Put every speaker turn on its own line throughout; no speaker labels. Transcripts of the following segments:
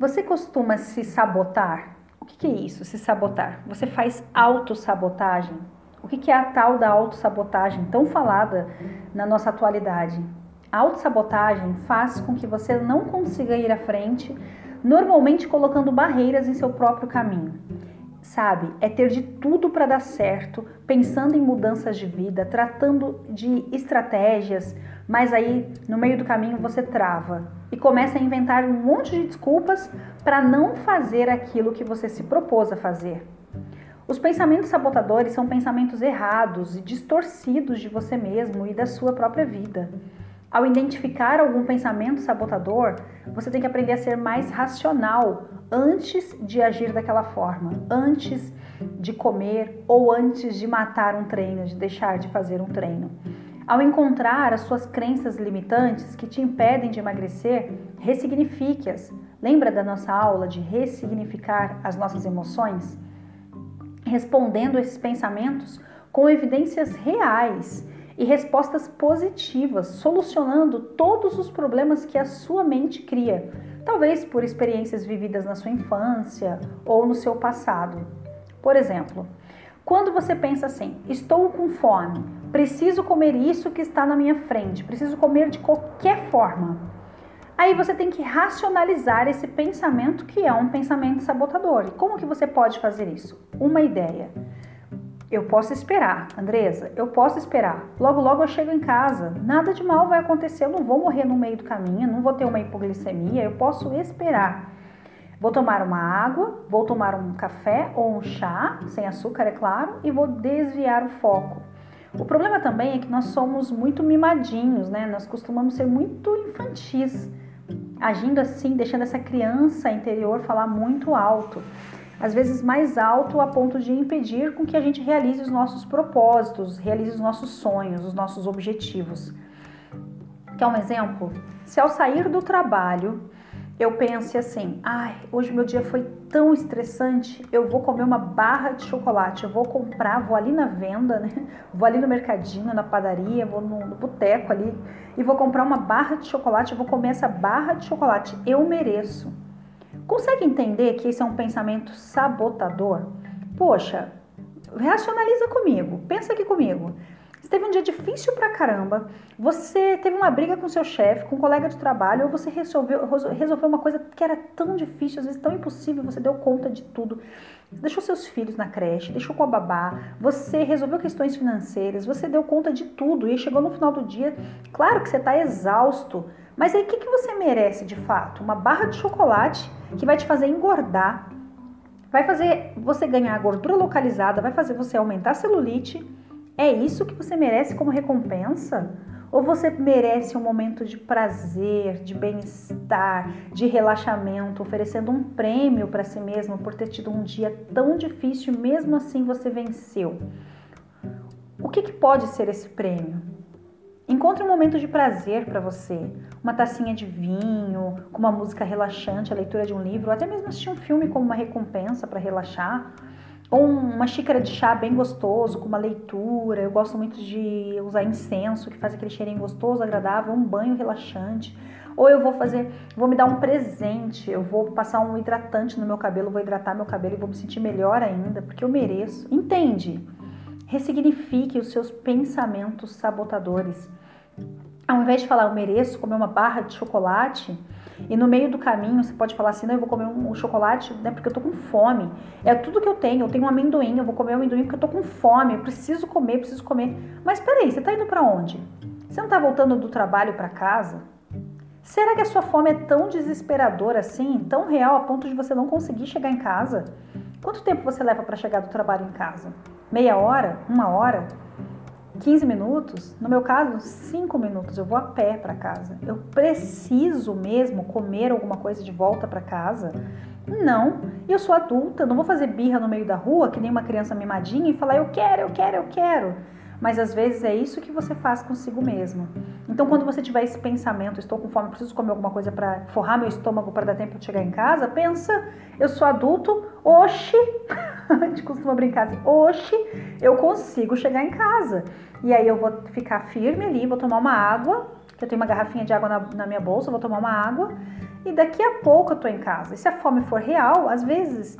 Você costuma se sabotar? O que, que é isso, se sabotar? Você faz autossabotagem? O que, que é a tal da autossabotagem tão falada na nossa atualidade? A autossabotagem faz com que você não consiga ir à frente, normalmente colocando barreiras em seu próprio caminho. Sabe, é ter de tudo para dar certo, pensando em mudanças de vida, tratando de estratégias, mas aí no meio do caminho você trava e começa a inventar um monte de desculpas para não fazer aquilo que você se propôs a fazer. Os pensamentos sabotadores são pensamentos errados e distorcidos de você mesmo e da sua própria vida. Ao identificar algum pensamento sabotador, você tem que aprender a ser mais racional antes de agir daquela forma, antes de comer ou antes de matar um treino, de deixar de fazer um treino. Ao encontrar as suas crenças limitantes que te impedem de emagrecer, ressignifique-as. Lembra da nossa aula de ressignificar as nossas emoções? Respondendo esses pensamentos com evidências reais e respostas positivas, solucionando todos os problemas que a sua mente cria, talvez por experiências vividas na sua infância ou no seu passado. Por exemplo, quando você pensa assim, estou com fome, preciso comer isso que está na minha frente, preciso comer de qualquer forma. Aí você tem que racionalizar esse pensamento que é um pensamento sabotador. E como que você pode fazer isso? Uma ideia. Eu posso esperar, Andresa, eu posso esperar. Logo, logo eu chego em casa. Nada de mal vai acontecer, eu não vou morrer no meio do caminho, não vou ter uma hipoglicemia, eu posso esperar. Vou tomar uma água, vou tomar um café ou um chá, sem açúcar, é claro, e vou desviar o foco. O problema também é que nós somos muito mimadinhos, né? Nós costumamos ser muito infantis, agindo assim, deixando essa criança interior falar muito alto. Às vezes mais alto a ponto de impedir com que a gente realize os nossos propósitos, realize os nossos sonhos, os nossos objetivos. Quer um exemplo? Se ao sair do trabalho eu pense assim: ai, hoje meu dia foi tão estressante, eu vou comer uma barra de chocolate, eu vou comprar, vou ali na venda, né? Vou ali no mercadinho, na padaria, vou no, no boteco ali e vou comprar uma barra de chocolate, eu vou comer essa barra de chocolate, eu mereço. Consegue entender que esse é um pensamento sabotador? Poxa, racionaliza comigo, pensa aqui comigo. Teve um dia difícil pra caramba, você teve uma briga com seu chefe, com um colega de trabalho, ou você resolveu, resolveu uma coisa que era tão difícil, às vezes tão impossível, você deu conta de tudo. Deixou seus filhos na creche, deixou com a babá, você resolveu questões financeiras, você deu conta de tudo e chegou no final do dia, claro que você está exausto, mas aí o que, que você merece de fato? Uma barra de chocolate que vai te fazer engordar, vai fazer você ganhar gordura localizada, vai fazer você aumentar a celulite é isso que você merece como recompensa? Ou você merece um momento de prazer, de bem-estar, de relaxamento, oferecendo um prêmio para si mesmo por ter tido um dia tão difícil, mesmo assim você venceu? O que, que pode ser esse prêmio? Encontre um momento de prazer para você, uma tacinha de vinho, com uma música relaxante, a leitura de um livro, ou até mesmo assistir um filme como uma recompensa para relaxar ou uma xícara de chá bem gostoso, com uma leitura. Eu gosto muito de usar incenso, que faz aquele cheirinho gostoso, agradável, um banho relaxante. Ou eu vou fazer, vou me dar um presente, eu vou passar um hidratante no meu cabelo, vou hidratar meu cabelo e vou me sentir melhor ainda, porque eu mereço. Entende? Ressignifique os seus pensamentos sabotadores. Ao invés de falar eu mereço comer uma barra de chocolate, e no meio do caminho você pode falar assim: não, eu vou comer um, chocolate, né? Porque eu tô com fome. É tudo que eu tenho. Eu tenho um amendoim, eu vou comer um amendoim porque eu tô com fome. Eu preciso comer, preciso comer. Mas peraí, você tá indo para onde? Você não tá voltando do trabalho para casa? Será que a sua fome é tão desesperadora assim, tão real a ponto de você não conseguir chegar em casa? Quanto tempo você leva para chegar do trabalho em casa? Meia hora? Uma hora? 15 minutos, no meu caso, 5 minutos, eu vou a pé para casa. Eu preciso mesmo comer alguma coisa de volta para casa? Não, eu sou adulta, não vou fazer birra no meio da rua, que nem uma criança mimadinha, e falar eu quero, eu quero, eu quero. Mas às vezes é isso que você faz consigo mesmo. Então, quando você tiver esse pensamento, estou com fome, preciso comer alguma coisa para forrar meu estômago para dar tempo de chegar em casa, pensa, eu sou adulto, oxe, a gente costuma brincar assim, oxe, eu consigo chegar em casa. E aí eu vou ficar firme ali, vou tomar uma água, que eu tenho uma garrafinha de água na, na minha bolsa, vou tomar uma água, e daqui a pouco eu tô em casa. E se a fome for real, às vezes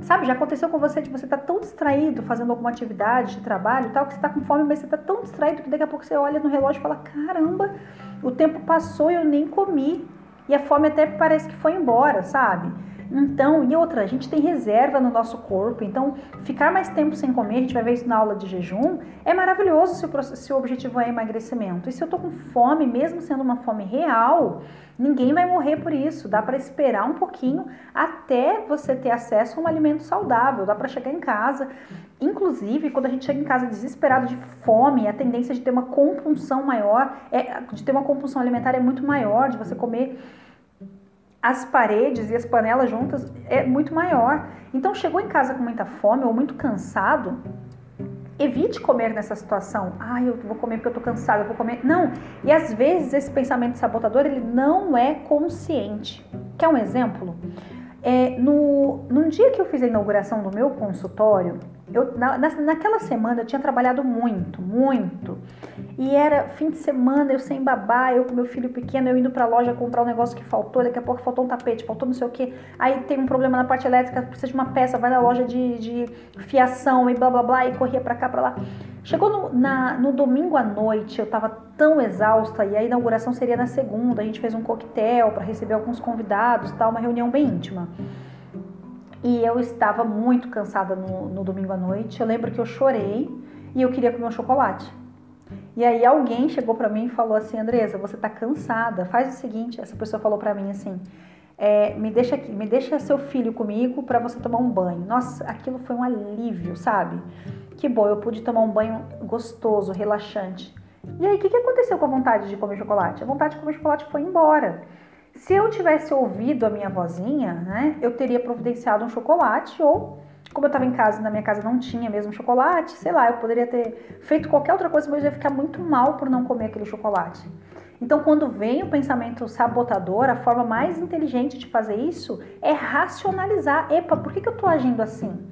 Sabe, já aconteceu com você de você estar tá tão distraído fazendo alguma atividade de trabalho e tal, que você está com fome, mas você está tão distraído que daqui a pouco você olha no relógio e fala: caramba, o tempo passou e eu nem comi. E a fome até parece que foi embora, sabe? Então, e outra, a gente tem reserva no nosso corpo, então ficar mais tempo sem comer, a gente vai ver isso na aula de jejum, é maravilhoso se o, se o objetivo é emagrecimento. E se eu tô com fome, mesmo sendo uma fome real, ninguém vai morrer por isso. Dá para esperar um pouquinho até você ter acesso a um alimento saudável, dá para chegar em casa. Inclusive, quando a gente chega em casa desesperado de fome, a tendência de ter uma compulsão maior, é, de ter uma compulsão alimentar é muito maior, de você comer as paredes e as panelas juntas é muito maior. Então, chegou em casa com muita fome ou muito cansado, evite comer nessa situação. Ah, eu vou comer porque eu tô cansado, eu vou comer. Não. E às vezes esse pensamento sabotador ele não é consciente. Quer um exemplo? É, no, num dia que eu fiz a inauguração do meu consultório, eu, na, naquela semana eu tinha trabalhado muito, muito. E era fim de semana, eu sem babá, eu com meu filho pequeno, eu indo pra loja comprar um negócio que faltou, daqui a pouco faltou um tapete, faltou não sei o que. Aí tem um problema na parte elétrica, precisa de uma peça, vai na loja de, de fiação e blá blá blá, e corria pra cá, pra lá. Chegou no, na, no domingo à noite, eu tava tão exausta, e a inauguração seria na segunda, a gente fez um coquetel para receber alguns convidados tal, uma reunião bem íntima. E eu estava muito cansada no, no domingo à noite. Eu lembro que eu chorei e eu queria comer um chocolate. E aí alguém chegou para mim e falou assim, Andresa, você tá cansada. Faz o seguinte, essa pessoa falou para mim assim, é, me deixa aqui, me deixa seu filho comigo para você tomar um banho. Nossa, aquilo foi um alívio, sabe? Que bom, eu pude tomar um banho gostoso, relaxante. E aí, o que, que aconteceu com a vontade de comer chocolate? A vontade de comer chocolate foi embora. Se eu tivesse ouvido a minha vozinha, né, eu teria providenciado um chocolate ou como eu estava em casa, na minha casa não tinha mesmo chocolate, sei lá, eu poderia ter feito qualquer outra coisa, mas eu ia ficar muito mal por não comer aquele chocolate. Então, quando vem o pensamento sabotador, a forma mais inteligente de fazer isso é racionalizar. Epa, por que, que eu estou agindo assim?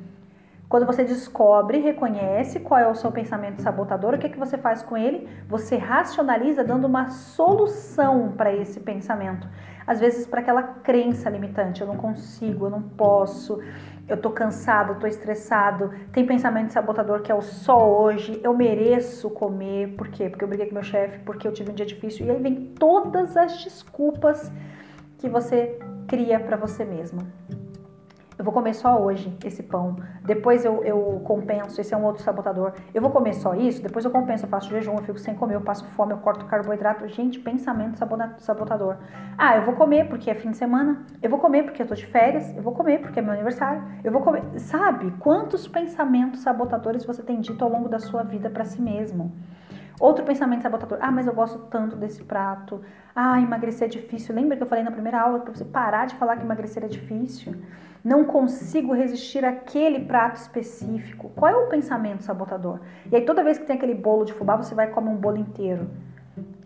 Quando você descobre, reconhece qual é o seu pensamento sabotador, o que, é que você faz com ele? Você racionaliza dando uma solução para esse pensamento às vezes para aquela crença limitante, eu não consigo, eu não posso, eu tô cansado, tô estressado, tem pensamento sabotador que é o só hoje, eu mereço comer, por quê? Porque eu briguei com meu chefe, porque eu tive um dia difícil, e aí vem todas as desculpas que você cria para você mesma eu vou comer só hoje esse pão, depois eu, eu compenso, esse é um outro sabotador, eu vou comer só isso, depois eu compenso, eu faço jejum, eu fico sem comer, eu passo fome, eu corto carboidrato, gente, pensamento sabotador. Ah, eu vou comer porque é fim de semana, eu vou comer porque eu tô de férias, eu vou comer porque é meu aniversário, eu vou comer, sabe? Quantos pensamentos sabotadores você tem dito ao longo da sua vida para si mesmo? Outro pensamento sabotador. Ah, mas eu gosto tanto desse prato. Ah, emagrecer é difícil. Lembra que eu falei na primeira aula para você parar de falar que emagrecer é difícil? Não consigo resistir àquele prato específico. Qual é o pensamento sabotador? E aí toda vez que tem aquele bolo de fubá, você vai comer um bolo inteiro.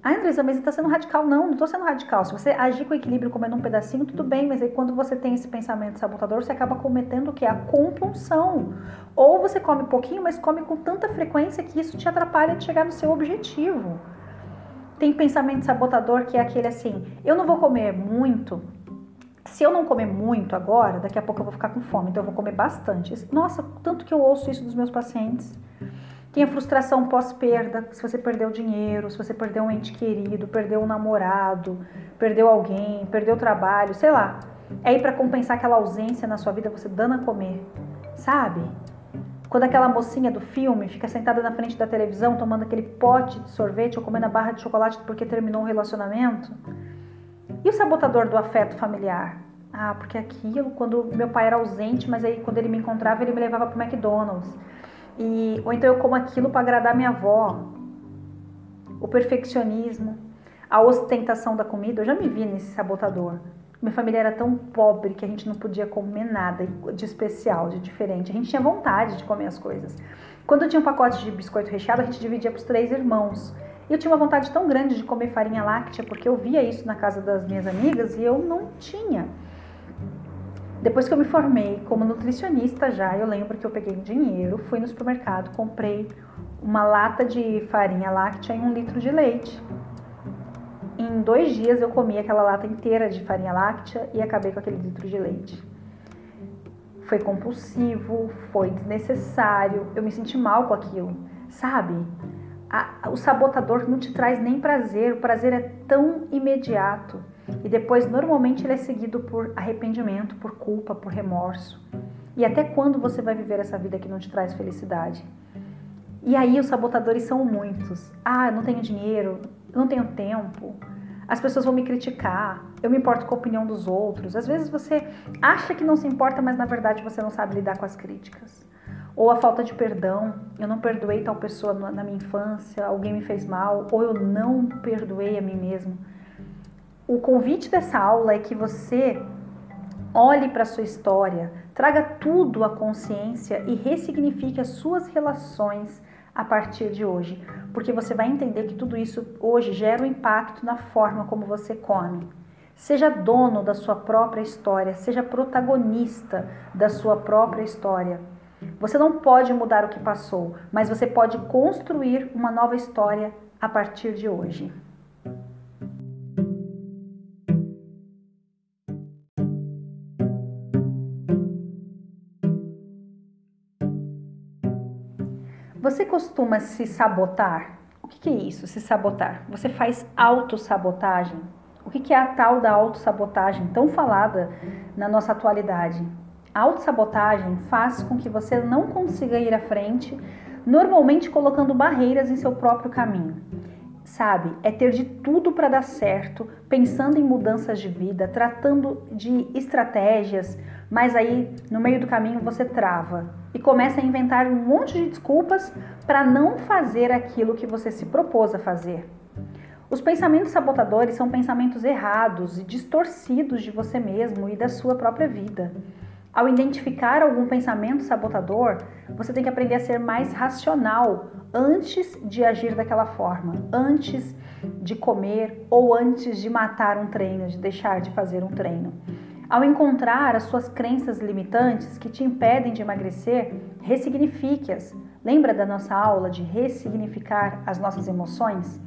Ah, Andresa, mas está sendo radical. Não, não estou sendo radical. Se você agir com equilíbrio comendo um pedacinho, tudo bem, mas aí quando você tem esse pensamento sabotador, você acaba cometendo o que? A compulsão. Ou você come pouquinho, mas come com tanta frequência que isso te atrapalha de chegar no seu objetivo. Tem pensamento sabotador que é aquele assim: eu não vou comer muito. Se eu não comer muito agora, daqui a pouco eu vou ficar com fome, então eu vou comer bastante. Nossa, tanto que eu ouço isso dos meus pacientes. Tem a frustração pós-perda, se você perdeu dinheiro, se você perdeu um ente querido, perdeu um namorado, perdeu alguém, perdeu o trabalho, sei lá. É aí para compensar aquela ausência na sua vida, você dando a comer, sabe? Quando aquela mocinha do filme fica sentada na frente da televisão tomando aquele pote de sorvete ou comendo a barra de chocolate porque terminou um relacionamento. E o sabotador do afeto familiar? Ah, porque aquilo, quando meu pai era ausente, mas aí quando ele me encontrava, ele me levava pro McDonald's. E, ou então eu como aquilo para agradar minha avó. O perfeccionismo, a ostentação da comida, eu já me vi nesse sabotador. Minha família era tão pobre que a gente não podia comer nada de especial, de diferente. A gente tinha vontade de comer as coisas. Quando tinha um pacote de biscoito recheado, a gente dividia para os três irmãos. Eu tinha uma vontade tão grande de comer farinha láctea, porque eu via isso na casa das minhas amigas e eu não tinha. Depois que eu me formei como nutricionista já, eu lembro que eu peguei dinheiro, fui no supermercado, comprei uma lata de farinha láctea e um litro de leite. Em dois dias eu comi aquela lata inteira de farinha láctea e acabei com aquele litro de leite. Foi compulsivo, foi desnecessário, eu me senti mal com aquilo, sabe? A, o sabotador não te traz nem prazer, o prazer é tão imediato e depois normalmente ele é seguido por arrependimento, por culpa, por remorso. E até quando você vai viver essa vida que não te traz felicidade? E aí os sabotadores são muitos. Ah, eu não tenho dinheiro, eu não tenho tempo, as pessoas vão me criticar, eu me importo com a opinião dos outros. Às vezes você acha que não se importa, mas na verdade você não sabe lidar com as críticas. Ou a falta de perdão, eu não perdoei tal pessoa na minha infância, alguém me fez mal, ou eu não perdoei a mim mesmo. O convite dessa aula é que você olhe para a sua história, traga tudo à consciência e ressignifique as suas relações a partir de hoje, porque você vai entender que tudo isso hoje gera um impacto na forma como você come. Seja dono da sua própria história, seja protagonista da sua própria história. Você não pode mudar o que passou, mas você pode construir uma nova história a partir de hoje. Você costuma se sabotar? O que, é isso, se sabotar? Você faz autossabotagem? O que, é a tal da autossabotagem tão falada na nossa atualidade? Autossabotagem faz com que você não consiga ir à frente, normalmente colocando barreiras em seu próprio caminho. Sabe, é ter de tudo para dar certo, pensando em mudanças de vida, tratando de estratégias, mas aí no meio do caminho você trava e começa a inventar um monte de desculpas para não fazer aquilo que você se propôs a fazer. Os pensamentos sabotadores são pensamentos errados e distorcidos de você mesmo e da sua própria vida. Ao identificar algum pensamento sabotador, você tem que aprender a ser mais racional antes de agir daquela forma, antes de comer ou antes de matar um treino, de deixar de fazer um treino. Ao encontrar as suas crenças limitantes que te impedem de emagrecer, ressignifique-as. Lembra da nossa aula de ressignificar as nossas emoções?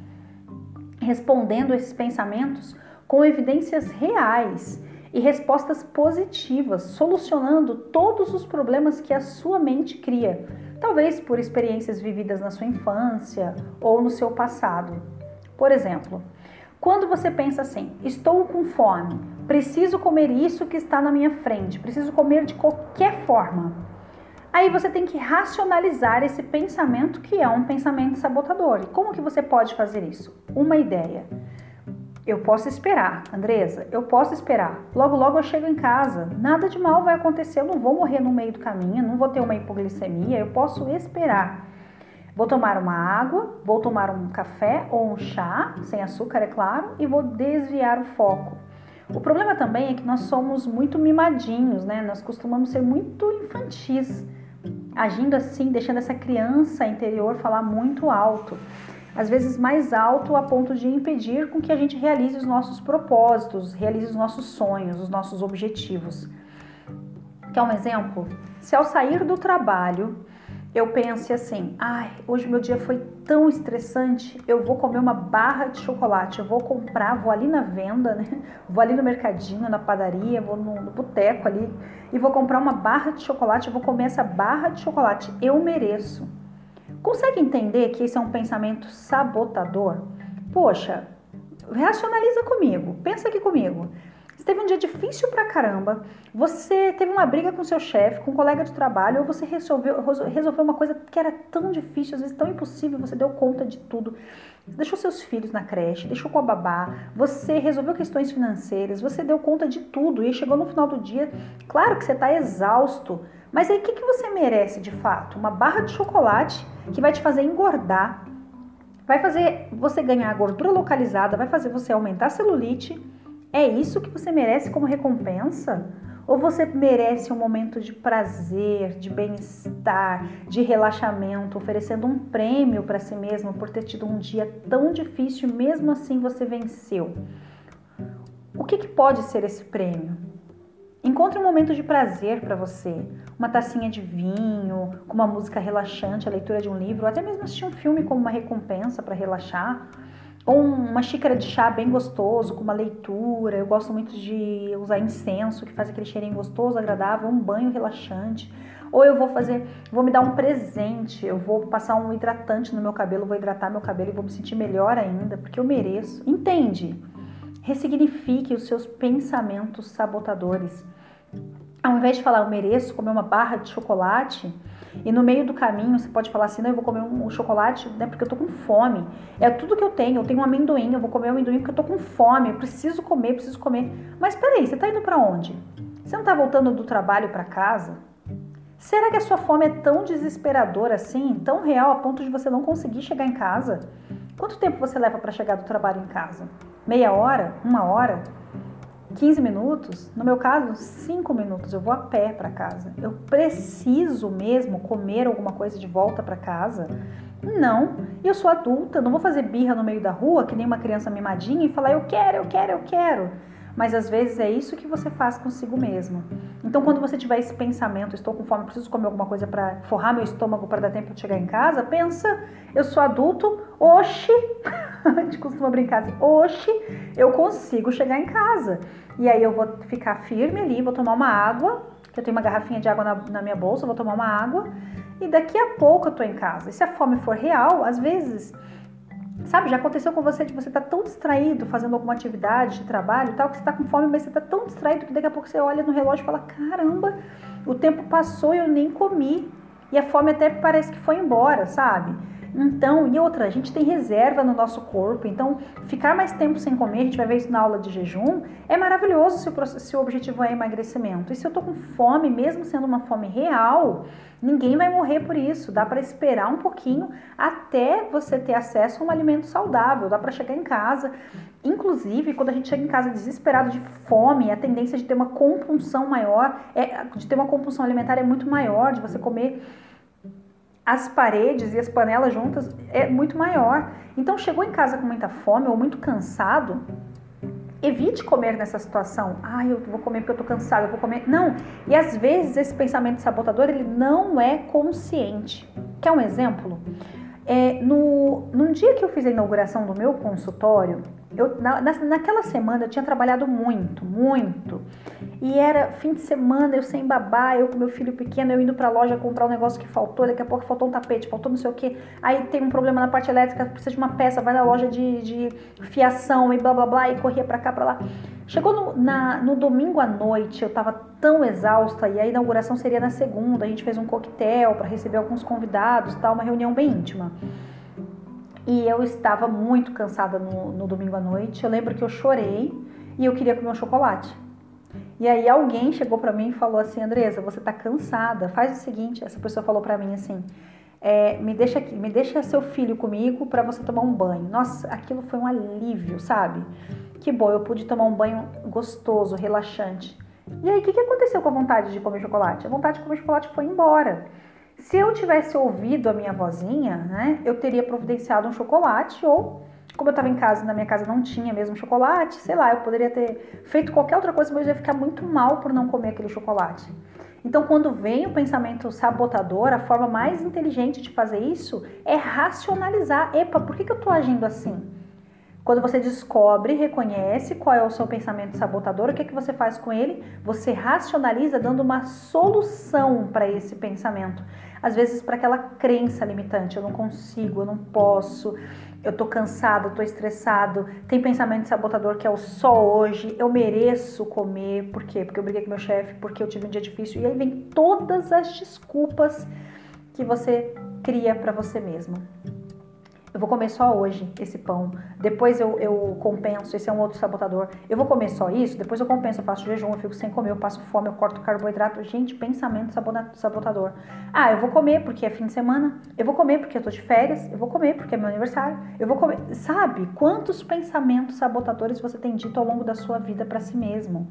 Respondendo esses pensamentos com evidências reais e respostas positivas, solucionando todos os problemas que a sua mente cria, talvez por experiências vividas na sua infância ou no seu passado. Por exemplo, quando você pensa assim, estou com fome, preciso comer isso que está na minha frente, preciso comer de qualquer forma. Aí você tem que racionalizar esse pensamento que é um pensamento sabotador. E como que você pode fazer isso? Uma ideia. Eu posso esperar, Andresa, eu posso esperar. Logo, logo eu chego em casa. Nada de mal vai acontecer, eu não vou morrer no meio do caminho, não vou ter uma hipoglicemia, eu posso esperar. Vou tomar uma água, vou tomar um café ou um chá, sem açúcar, é claro, e vou desviar o foco. O problema também é que nós somos muito mimadinhos, né? Nós costumamos ser muito infantis, agindo assim, deixando essa criança interior falar muito alto. Às vezes mais alto a ponto de impedir com que a gente realize os nossos propósitos, realize os nossos sonhos, os nossos objetivos. Quer um exemplo? Se ao sair do trabalho eu pense assim: ai, hoje meu dia foi tão estressante, eu vou comer uma barra de chocolate, eu vou comprar, vou ali na venda, né? Vou ali no mercadinho, na padaria, vou no, no boteco ali e vou comprar uma barra de chocolate, eu vou comer essa barra de chocolate, eu mereço. Consegue entender que esse é um pensamento sabotador? Poxa, racionaliza comigo, pensa aqui comigo teve um dia difícil pra caramba, você teve uma briga com seu chefe, com um colega de trabalho, ou você resolveu, resolveu uma coisa que era tão difícil, às vezes tão impossível, você deu conta de tudo. Deixou seus filhos na creche, deixou com a babá, você resolveu questões financeiras, você deu conta de tudo e chegou no final do dia, claro que você está exausto, mas aí o que, que você merece de fato? Uma barra de chocolate que vai te fazer engordar, vai fazer você ganhar gordura localizada, vai fazer você aumentar a celulite É isso que você merece como recompensa? Ou você merece um momento de prazer, de bem-estar, de relaxamento, oferecendo um prêmio para si mesmo por ter tido um dia tão difícil e mesmo assim você venceu? O que, que pode ser esse prêmio? Encontre um momento de prazer para você, uma tacinha de vinho, com uma música relaxante, a leitura de um livro, ou até mesmo assistir um filme como uma recompensa para relaxar, ou uma xícara de chá bem gostoso, com uma leitura. Eu gosto muito de usar incenso, que faz aquele cheirinho gostoso, agradável, um banho relaxante. Ou eu vou fazer, vou me dar um presente, eu vou passar um hidratante no meu cabelo, vou hidratar meu cabelo e vou me sentir melhor ainda, porque eu mereço. Entende? Ressignifique os seus pensamentos sabotadores. Ao invés de falar eu mereço comer uma barra de chocolate, e no meio do caminho você pode falar assim, não, eu vou comer um chocolate, né, porque eu tô com fome. É tudo que eu tenho, eu tenho um amendoim, eu vou comer um amendoim porque eu tô com fome, eu preciso comer, preciso comer. Mas peraí, você tá indo para onde? Você não tá voltando do trabalho para casa? Será que a sua fome é tão desesperadora assim, tão real a ponto de você não conseguir chegar em casa? Quanto tempo você leva para chegar do trabalho em casa? Meia hora? Uma hora? 15 minutos, no meu caso, 5 minutos, eu vou a pé para casa. Eu preciso mesmo comer alguma coisa de volta para casa? Não, eu sou adulta, não vou fazer birra no meio da rua que nem uma criança mimadinha e falar eu quero, eu quero, eu quero mas às vezes é isso que você faz consigo mesmo. Então, quando você tiver esse pensamento, estou com fome, preciso comer alguma coisa para forrar meu estômago para dar tempo de chegar em casa, pensa, eu sou adulto, oxe, a gente costuma brincar assim, oxe, eu consigo chegar em casa. E aí eu vou ficar firme ali, vou tomar uma água, que eu tenho uma garrafinha de água na, na minha bolsa, vou tomar uma água, e daqui a pouco eu tô em casa. E se a fome for real, às vezes Sabe, já aconteceu com você de você estar tá tão distraído fazendo alguma atividade de trabalho tal, que você está com fome, mas você está tão distraído que daqui a pouco você olha no relógio e fala: caramba, o tempo passou e eu nem comi. E a fome até parece que foi embora, sabe? Então, e outra, a gente tem reserva no nosso corpo, então ficar mais tempo sem comer, a gente vai ver isso na aula de jejum, é maravilhoso se o, se o objetivo é emagrecimento. E se eu tô com fome, mesmo sendo uma fome real, Ninguém vai morrer por isso. Dá para esperar um pouquinho até você ter acesso a um alimento saudável. Dá para chegar em casa. Inclusive, quando a gente chega em casa desesperado de fome, a tendência de ter uma compulsão maior, é, de ter uma compulsão alimentar é muito maior, de você comer as paredes e as panelas juntas é muito maior. Então, chegou em casa com muita fome ou muito cansado, evite comer nessa situação. Ah, eu vou comer porque eu tô cansado, eu vou comer. Não. E às vezes esse pensamento sabotador ele não é consciente. Quer um exemplo? É, no, num dia que eu fiz a inauguração do meu consultório, eu, na, naquela semana eu tinha trabalhado muito, muito. E era fim de semana, eu sem babá, eu com meu filho pequeno, eu indo pra loja comprar um negócio que faltou, daqui a pouco faltou um tapete, faltou não sei o que. Aí tem um problema na parte elétrica, precisa de uma peça, vai na loja de, de fiação e blá blá blá, e corria pra cá, pra lá. Chegou no, na, no domingo à noite, eu tava tão exausta, e a inauguração seria na segunda, a gente fez um coquetel para receber alguns convidados, tal, uma reunião bem íntima. E eu estava muito cansada no, no domingo à noite. Eu lembro que eu chorei e eu queria comer um chocolate. E aí alguém chegou para mim e falou assim, Andresa, você tá cansada. Faz o seguinte, essa pessoa falou para mim assim, é, me deixa aqui, me deixa seu filho comigo para você tomar um banho. Nossa, aquilo foi um alívio, sabe? Que bom, eu pude tomar um banho gostoso, relaxante. E aí, o que, que aconteceu com a vontade de comer chocolate? A vontade de comer chocolate foi embora. Se eu tivesse ouvido a minha vozinha, né, eu teria providenciado um chocolate ou, como eu estava em casa, na minha casa não tinha mesmo chocolate, sei lá, eu poderia ter feito qualquer outra coisa, mas eu ia ficar muito mal por não comer aquele chocolate. Então, quando vem o pensamento sabotador, a forma mais inteligente de fazer isso é racionalizar. Epa, por que, que eu estou agindo assim? Quando você descobre, reconhece qual é o seu pensamento sabotador, o que, é que você faz com ele? Você racionaliza dando uma solução para esse pensamento. Às vezes para aquela crença limitante, eu não consigo, eu não posso, eu tô cansado, tô estressado, tem pensamento sabotador que é o só hoje, eu mereço comer, por quê? Porque eu briguei com meu chefe, porque eu tive um dia difícil, e aí vem todas as desculpas que você cria para você mesmo. Eu vou comer só hoje esse pão. Depois eu, eu compenso, esse é um outro sabotador. Eu vou comer só isso, depois eu compenso, eu faço jejum, eu fico sem comer, eu passo fome, eu corto carboidrato. Gente, pensamento sabotador. Ah, eu vou comer porque é fim de semana. Eu vou comer porque eu tô de férias. Eu vou comer porque é meu aniversário. Eu vou comer. Sabe quantos pensamentos sabotadores você tem dito ao longo da sua vida para si mesmo?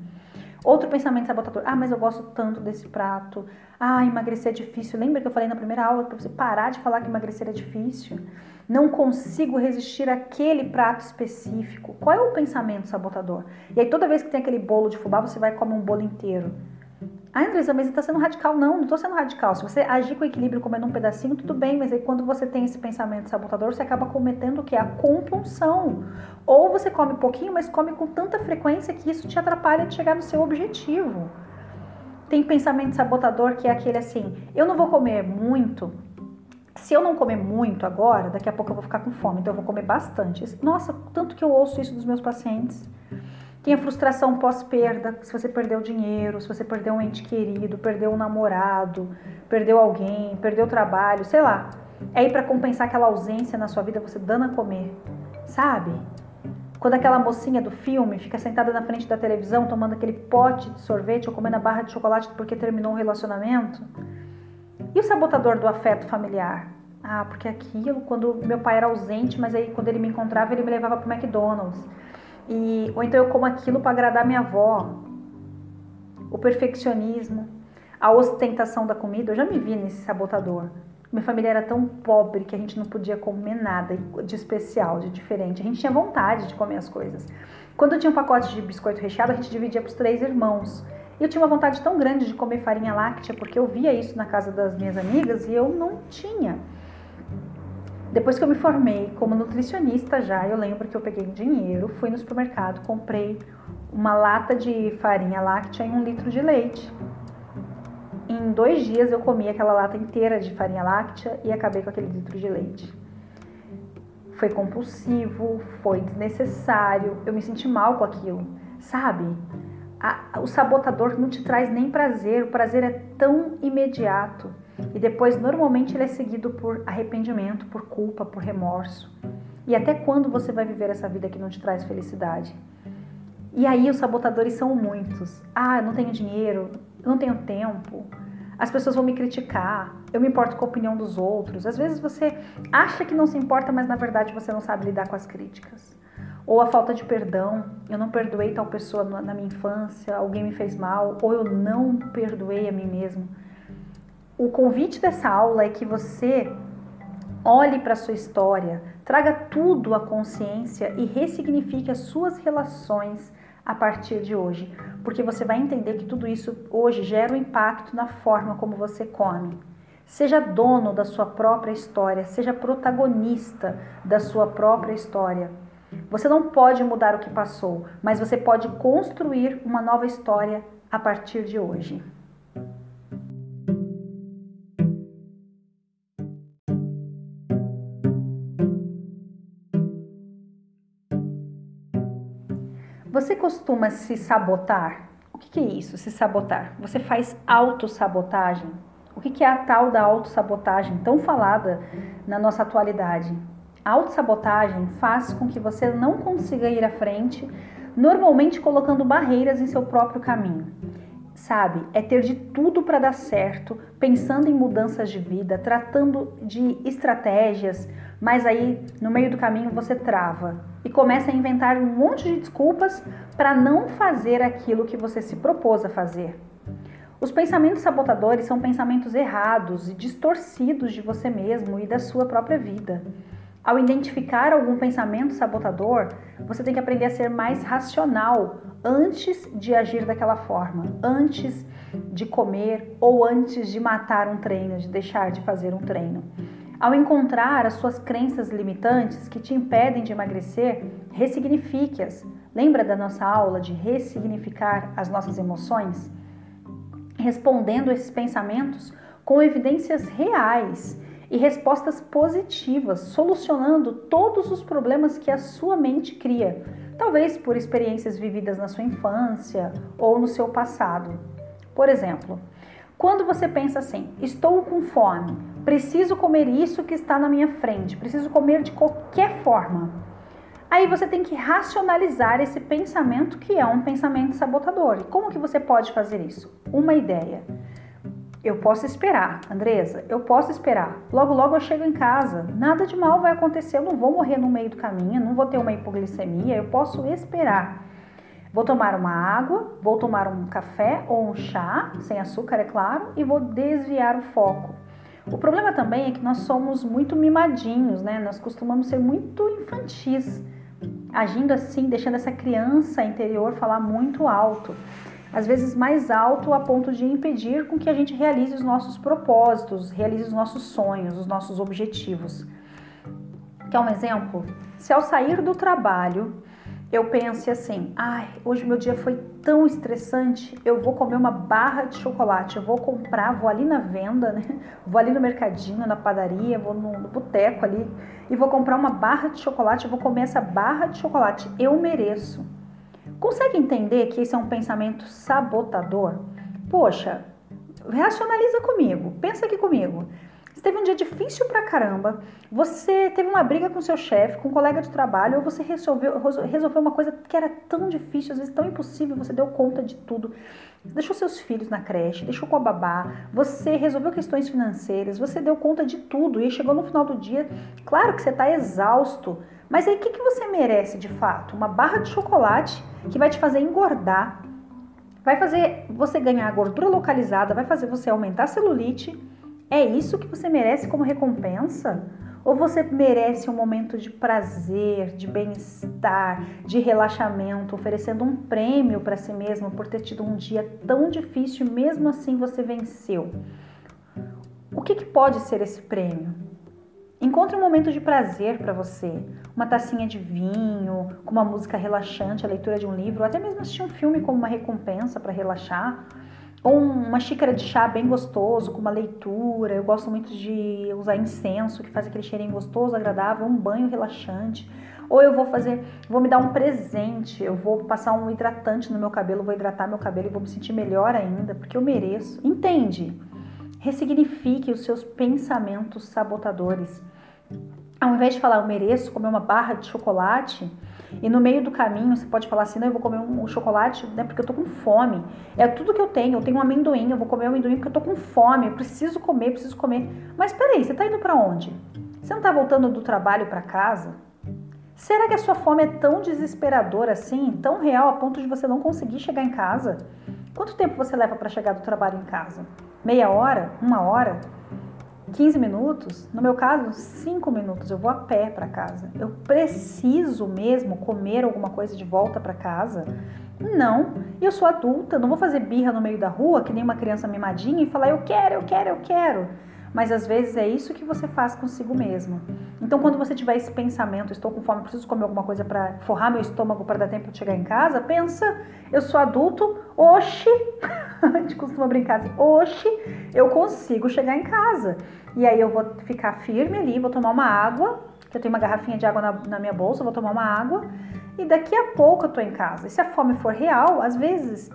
Outro pensamento sabotador. Ah, mas eu gosto tanto desse prato. Ah, emagrecer é difícil. Lembra que eu falei na primeira aula para você parar de falar que emagrecer é difícil? Não consigo resistir àquele prato específico. Qual é o pensamento sabotador? E aí toda vez que tem aquele bolo de fubá, você vai comer um bolo inteiro. Ah, Andresa, mas você está sendo radical. Não, não estou sendo radical. Se você agir com equilíbrio comendo um pedacinho, tudo bem, mas aí quando você tem esse pensamento sabotador, você acaba cometendo o que? A compulsão. Ou você come pouquinho, mas come com tanta frequência que isso te atrapalha de chegar no seu objetivo. Tem pensamento sabotador que é aquele assim: eu não vou comer muito. Se eu não comer muito agora, daqui a pouco eu vou ficar com fome, então eu vou comer bastante. Nossa, tanto que eu ouço isso dos meus pacientes. Tem a frustração pós-perda, se você perdeu dinheiro, se você perdeu um ente querido, perdeu um namorado, perdeu alguém, perdeu o trabalho, sei lá. É aí para compensar aquela ausência na sua vida, você dando a comer, sabe? Quando aquela mocinha do filme fica sentada na frente da televisão tomando aquele pote de sorvete ou comendo a barra de chocolate porque terminou um relacionamento. E o sabotador do afeto familiar? Ah, porque aquilo, quando meu pai era ausente, mas aí quando ele me encontrava, ele me levava pro McDonald's. E, ou então eu como aquilo para agradar minha avó. O perfeccionismo, a ostentação da comida, eu já me vi nesse sabotador. Minha família era tão pobre que a gente não podia comer nada de especial, de diferente. A gente tinha vontade de comer as coisas. Quando tinha um pacote de biscoito recheado, a gente dividia para os três irmãos. E eu tinha uma vontade tão grande de comer farinha láctea, porque eu via isso na casa das minhas amigas e eu não tinha. Depois que eu me formei como nutricionista já, eu lembro que eu peguei dinheiro, fui no supermercado, comprei uma lata de farinha láctea e um litro de leite. Em dois dias eu comi aquela lata inteira de farinha láctea e acabei com aquele litro de leite. Foi compulsivo, foi desnecessário, eu me senti mal com aquilo, sabe? A, o sabotador não te traz nem prazer, o prazer é tão imediato. E depois, normalmente, ele é seguido por arrependimento, por culpa, por remorso. E até quando você vai viver essa vida que não te traz felicidade? E aí, os sabotadores são muitos. Ah, eu não tenho dinheiro, eu não tenho tempo, as pessoas vão me criticar, eu me importo com a opinião dos outros. Às vezes você acha que não se importa, mas na verdade você não sabe lidar com as críticas. Ou a falta de perdão, eu não perdoei tal pessoa na minha infância, alguém me fez mal, ou eu não perdoei a mim mesmo o convite dessa aula é que você olhe para a sua história, traga tudo à consciência e ressignifique as suas relações a partir de hoje, porque você vai entender que tudo isso hoje gera um impacto na forma como você come. Seja dono da sua própria história, seja protagonista da sua própria história. Você não pode mudar o que passou, mas você pode construir uma nova história a partir de hoje. Você costuma se sabotar? O que, é isso, se sabotar? Você faz autossabotagem? O que, é a tal da autossabotagem tão falada na nossa atualidade? A autossabotagem faz com que você não consiga ir à frente, normalmente colocando barreiras em seu próprio caminho sabe? É ter de tudo para dar certo, pensando em mudanças de vida, tratando de estratégias, mas aí no meio do caminho você trava e começa a inventar um monte de desculpas para não fazer aquilo que você se propôs a fazer. Os pensamentos sabotadores são pensamentos errados e distorcidos de você mesmo e da sua própria vida. Ao identificar algum pensamento sabotador, você tem que aprender a ser mais racional antes de agir daquela forma, antes de comer ou antes de matar um treino, de deixar de fazer um treino. Ao encontrar as suas crenças limitantes que te impedem de emagrecer, ressignifique-as. Lembra da nossa aula de ressignificar as nossas emoções? Respondendo esses pensamentos com evidências reais e respostas positivas, solucionando todos os problemas que a sua mente cria, talvez por experiências vividas na sua infância ou no seu passado. Por exemplo, quando você pensa assim, estou com fome, Preciso comer isso que está na minha frente, preciso comer de qualquer forma. Aí você tem que racionalizar esse pensamento que é um pensamento sabotador. E como que você pode fazer isso? Uma ideia. Eu posso esperar, Andresa, eu posso esperar. Logo, logo eu chego em casa. Nada de mal vai acontecer, eu não vou morrer no meio do caminho, não vou ter uma hipoglicemia, eu posso esperar. Vou tomar uma água, vou tomar um café ou um chá, sem açúcar, é claro, e vou desviar o foco. O problema também é que nós somos muito mimadinhos, né? Nós costumamos ser muito infantis, agindo assim, deixando essa criança interior falar muito alto às vezes mais alto a ponto de impedir com que a gente realize os nossos propósitos, realize os nossos sonhos, os nossos objetivos. Quer um exemplo? Se ao sair do trabalho eu pense assim: ai, hoje meu dia foi tão estressante, eu vou comer uma barra de chocolate, eu vou comprar, vou ali na venda, né? Vou ali no mercadinho, na padaria, vou no, no boteco ali e vou comprar uma barra de chocolate, eu vou comer essa barra de chocolate, eu mereço. Consegue entender que esse é um pensamento sabotador? Poxa, racionaliza comigo, pensa aqui comigo. Você teve um dia difícil pra caramba, você teve uma briga com seu chefe, com um colega de trabalho, ou você resolveu, resolveu uma coisa que era tão difícil, às vezes tão impossível, você deu conta de tudo. Deixou seus filhos na creche, deixou com a babá, você resolveu questões financeiras, você deu conta de tudo e chegou no final do dia, claro que você está exausto, mas aí o que, que você merece de fato? Uma barra de chocolate que vai te fazer engordar, vai fazer você ganhar gordura localizada, vai fazer você aumentar a celulite. É isso que você merece como recompensa? Ou você merece um momento de prazer, de bem-estar, de relaxamento, oferecendo um prêmio para si mesmo por ter tido um dia tão difícil e mesmo assim você venceu? O que, que pode ser esse prêmio? Encontre um momento de prazer para você, uma tacinha de vinho, com uma música relaxante, a leitura de um livro, ou até mesmo assistir um filme como uma recompensa para relaxar, ou uma xícara de chá bem gostoso, com uma leitura. Eu gosto muito de usar incenso, que faz aquele cheirinho gostoso, agradável, um banho relaxante. Ou eu vou fazer, vou me dar um presente, eu vou passar um hidratante no meu cabelo, vou hidratar meu cabelo e vou me sentir melhor ainda, porque eu mereço. Entende? Ressignifique os seus pensamentos sabotadores. Ao invés de falar eu mereço comer uma barra de chocolate, e no meio do caminho você pode falar assim, não, eu vou comer um chocolate, né, porque eu tô com fome. É tudo que eu tenho, eu tenho um amendoim, eu vou comer um amendoim porque eu tô com fome, eu preciso comer, preciso comer. Mas peraí, você tá indo para onde? Você não tá voltando do trabalho para casa? Será que a sua fome é tão desesperadora assim, tão real a ponto de você não conseguir chegar em casa? Quanto tempo você leva para chegar do trabalho em casa? Meia hora? Uma hora? 15 minutos? No meu caso, 5 minutos. Eu vou a pé para casa. Eu preciso mesmo comer alguma coisa de volta para casa? Não. Eu sou adulta, não vou fazer birra no meio da rua, que nem uma criança mimadinha, e falar eu quero, eu quero, eu quero mas às vezes é isso que você faz consigo mesmo. Então, quando você tiver esse pensamento, estou com fome, preciso comer alguma coisa para forrar meu estômago para dar tempo de chegar em casa, pensa, eu sou adulto, oxe, a gente costuma brincar assim, oxe, eu consigo chegar em casa. E aí eu vou ficar firme ali, vou tomar uma água, que eu tenho uma garrafinha de água na, na minha bolsa, vou tomar uma água, e daqui a pouco eu tô em casa. E se a fome for real, às vezes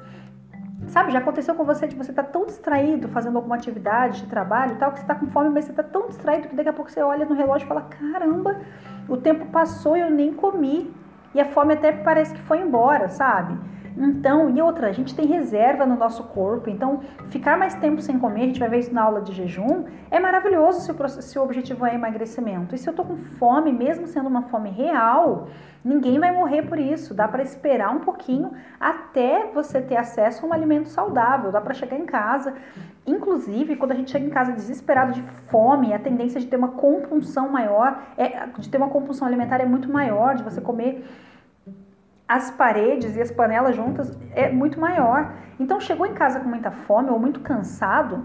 Sabe, já aconteceu com você de você estar tá tão distraído fazendo alguma atividade de trabalho e tal, que você está com fome, mas você está tão distraído que daqui a pouco você olha no relógio e fala: caramba, o tempo passou e eu nem comi. E a fome até parece que foi embora, sabe? Então, e outra, a gente tem reserva no nosso corpo, então ficar mais tempo sem comer, a gente vai ver isso na aula de jejum, é maravilhoso se o, se o objetivo é emagrecimento. E se eu tô com fome, mesmo sendo uma fome real, ninguém vai morrer por isso. Dá para esperar um pouquinho até você ter acesso a um alimento saudável, dá para chegar em casa. Inclusive, quando a gente chega em casa desesperado de fome, a tendência de ter uma compulsão maior, é, de ter uma compulsão alimentar é muito maior, de você comer as paredes e as panelas juntas é muito maior. Então, chegou em casa com muita fome ou muito cansado,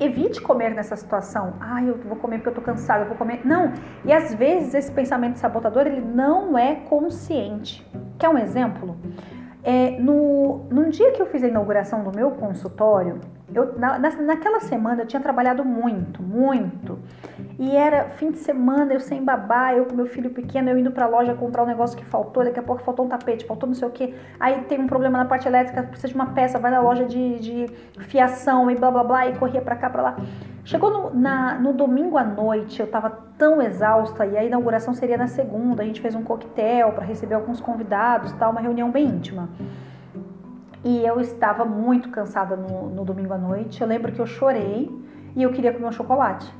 evite comer nessa situação. Ah, eu vou comer porque eu tô cansado, eu vou comer. Não. E às vezes esse pensamento sabotador ele não é consciente. Quer um exemplo? É, no, num dia que eu fiz a inauguração do meu consultório, eu, na, naquela semana eu tinha trabalhado muito, muito. E era fim de semana, eu sem babá, eu com meu filho pequeno, eu indo pra loja comprar um negócio que faltou, daqui a pouco faltou um tapete, faltou não sei o que. Aí tem um problema na parte elétrica, precisa de uma peça, vai na loja de, de fiação e blá blá blá, e corria pra cá, pra lá. Chegou no, na, no domingo à noite, eu estava tão exausta e a inauguração seria na segunda. A gente fez um coquetel para receber alguns convidados, tal, uma reunião bem íntima. E eu estava muito cansada no, no domingo à noite. Eu lembro que eu chorei e eu queria comer um chocolate.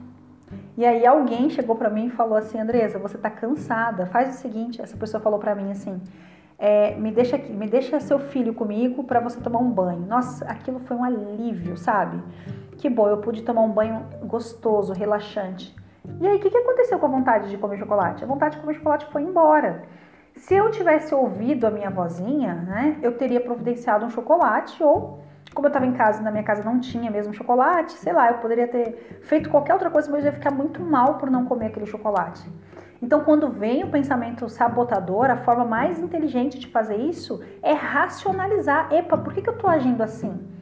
E aí alguém chegou para mim e falou assim, Andresa, você tá cansada. Faz o seguinte, essa pessoa falou para mim assim, é, me deixa aqui, me deixa seu filho comigo para você tomar um banho. Nossa, aquilo foi um alívio, sabe? Que bom, eu pude tomar um banho gostoso, relaxante. E aí, o que, aconteceu com a vontade de comer chocolate? A vontade de comer chocolate foi embora. Se eu tivesse ouvido a minha vozinha, né, eu teria providenciado um chocolate ou, como eu estava em casa, na minha casa não tinha mesmo chocolate, sei lá, eu poderia ter feito qualquer outra coisa, mas eu ia ficar muito mal por não comer aquele chocolate. Então, quando vem o pensamento sabotador, a forma mais inteligente de fazer isso é racionalizar. Epa, por que, que eu estou agindo assim?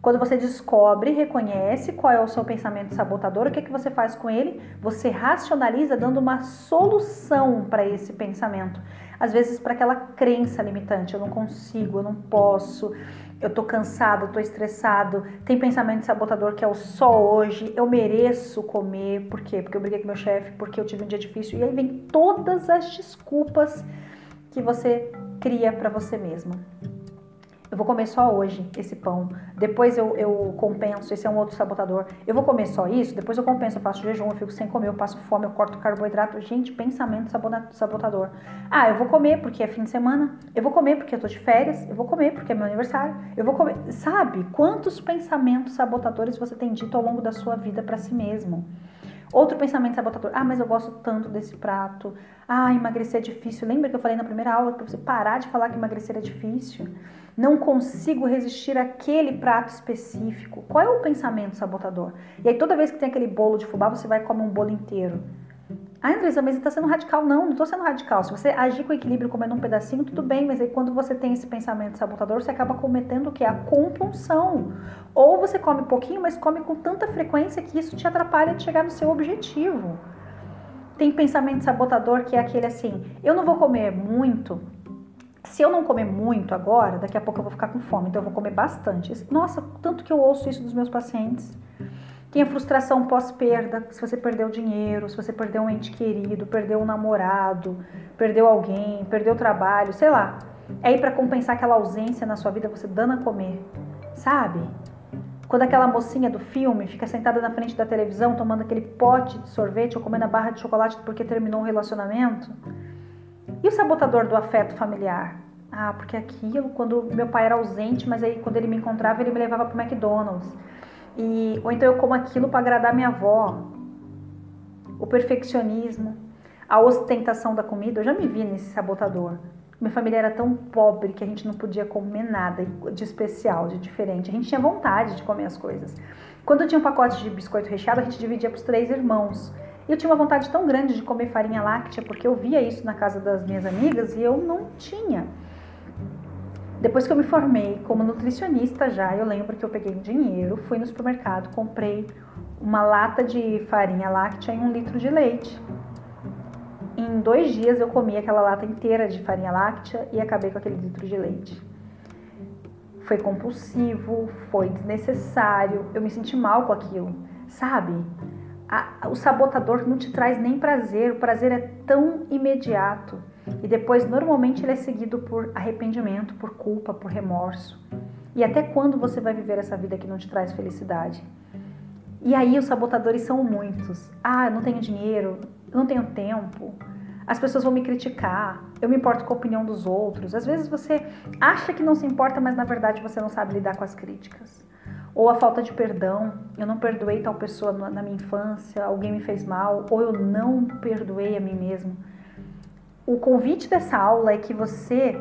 Quando você descobre, reconhece qual é o seu pensamento sabotador, o que, é que você faz com ele? Você racionaliza dando uma solução para esse pensamento. Às vezes para aquela crença limitante, eu não consigo, eu não posso, eu tô cansado, eu estressado, tem pensamento sabotador que é o só hoje, eu mereço comer, por quê? Porque eu briguei com meu chefe, porque eu tive um dia difícil. E aí vem todas as desculpas que você cria para você mesma eu vou comer só hoje esse pão, depois eu, eu compenso, esse é um outro sabotador, eu vou comer só isso, depois eu compenso, eu faço jejum, eu fico sem comer, eu passo fome, eu corto carboidrato. Gente, pensamento sabotador. Ah, eu vou comer porque é fim de semana, eu vou comer porque eu tô de férias, eu vou comer porque é meu aniversário, eu vou comer. Sabe quantos pensamentos sabotadores você tem dito ao longo da sua vida para si mesmo? Outro pensamento sabotador. Ah, mas eu gosto tanto desse prato. Ah, emagrecer é difícil. Lembra que eu falei na primeira aula para você parar de falar que emagrecer é difícil? Não consigo resistir àquele prato específico. Qual é o pensamento sabotador? E aí toda vez que tem aquele bolo de fubá, você vai comer um bolo inteiro. Ah, Andressa, mas você está sendo radical. Não, não estou sendo radical. Se você agir com equilíbrio comendo um pedacinho, tudo bem, mas aí quando você tem esse pensamento sabotador, você acaba cometendo o que? A compulsão. Ou você come pouquinho, mas come com tanta frequência que isso te atrapalha de chegar no seu objetivo. Tem pensamento sabotador que é aquele assim: eu não vou comer muito. Se eu não comer muito agora, daqui a pouco eu vou ficar com fome, então eu vou comer bastante. Nossa, tanto que eu ouço isso dos meus pacientes. Tem a frustração pós-perda, se você perdeu dinheiro, se você perdeu um ente querido, perdeu um namorado, perdeu alguém, perdeu o trabalho, sei lá. É aí para compensar aquela ausência na sua vida, você dando a comer, sabe? Quando aquela mocinha do filme fica sentada na frente da televisão tomando aquele pote de sorvete ou comendo a barra de chocolate porque terminou um relacionamento. E o sabotador do afeto familiar? Ah, porque aquilo, quando meu pai era ausente, mas aí quando ele me encontrava, ele me levava para o McDonald's. E, ou então eu como aquilo para agradar minha avó. O perfeccionismo, a ostentação da comida. Eu já me vi nesse sabotador. Minha família era tão pobre que a gente não podia comer nada de especial, de diferente. A gente tinha vontade de comer as coisas. Quando tinha um pacote de biscoito recheado, a gente dividia para os três irmãos. E eu tinha uma vontade tão grande de comer farinha láctea, porque eu via isso na casa das minhas amigas e eu não tinha. Depois que eu me formei como nutricionista já, eu lembro que eu peguei dinheiro, fui no supermercado, comprei uma lata de farinha láctea e um litro de leite. Em dois dias eu comi aquela lata inteira de farinha láctea e acabei com aquele litro de leite. Foi compulsivo, foi desnecessário, eu me senti mal com aquilo, sabe? A, o sabotador não te traz nem prazer, o prazer é tão imediato. E depois, normalmente, ele é seguido por arrependimento, por culpa, por remorso. E até quando você vai viver essa vida que não te traz felicidade? E aí, os sabotadores são muitos. Ah, eu não tenho dinheiro, eu não tenho tempo, as pessoas vão me criticar, eu me importo com a opinião dos outros. Às vezes você acha que não se importa, mas na verdade você não sabe lidar com as críticas. Ou a falta de perdão, eu não perdoei tal pessoa na minha infância, alguém me fez mal, ou eu não perdoei a mim mesmo o convite dessa aula é que você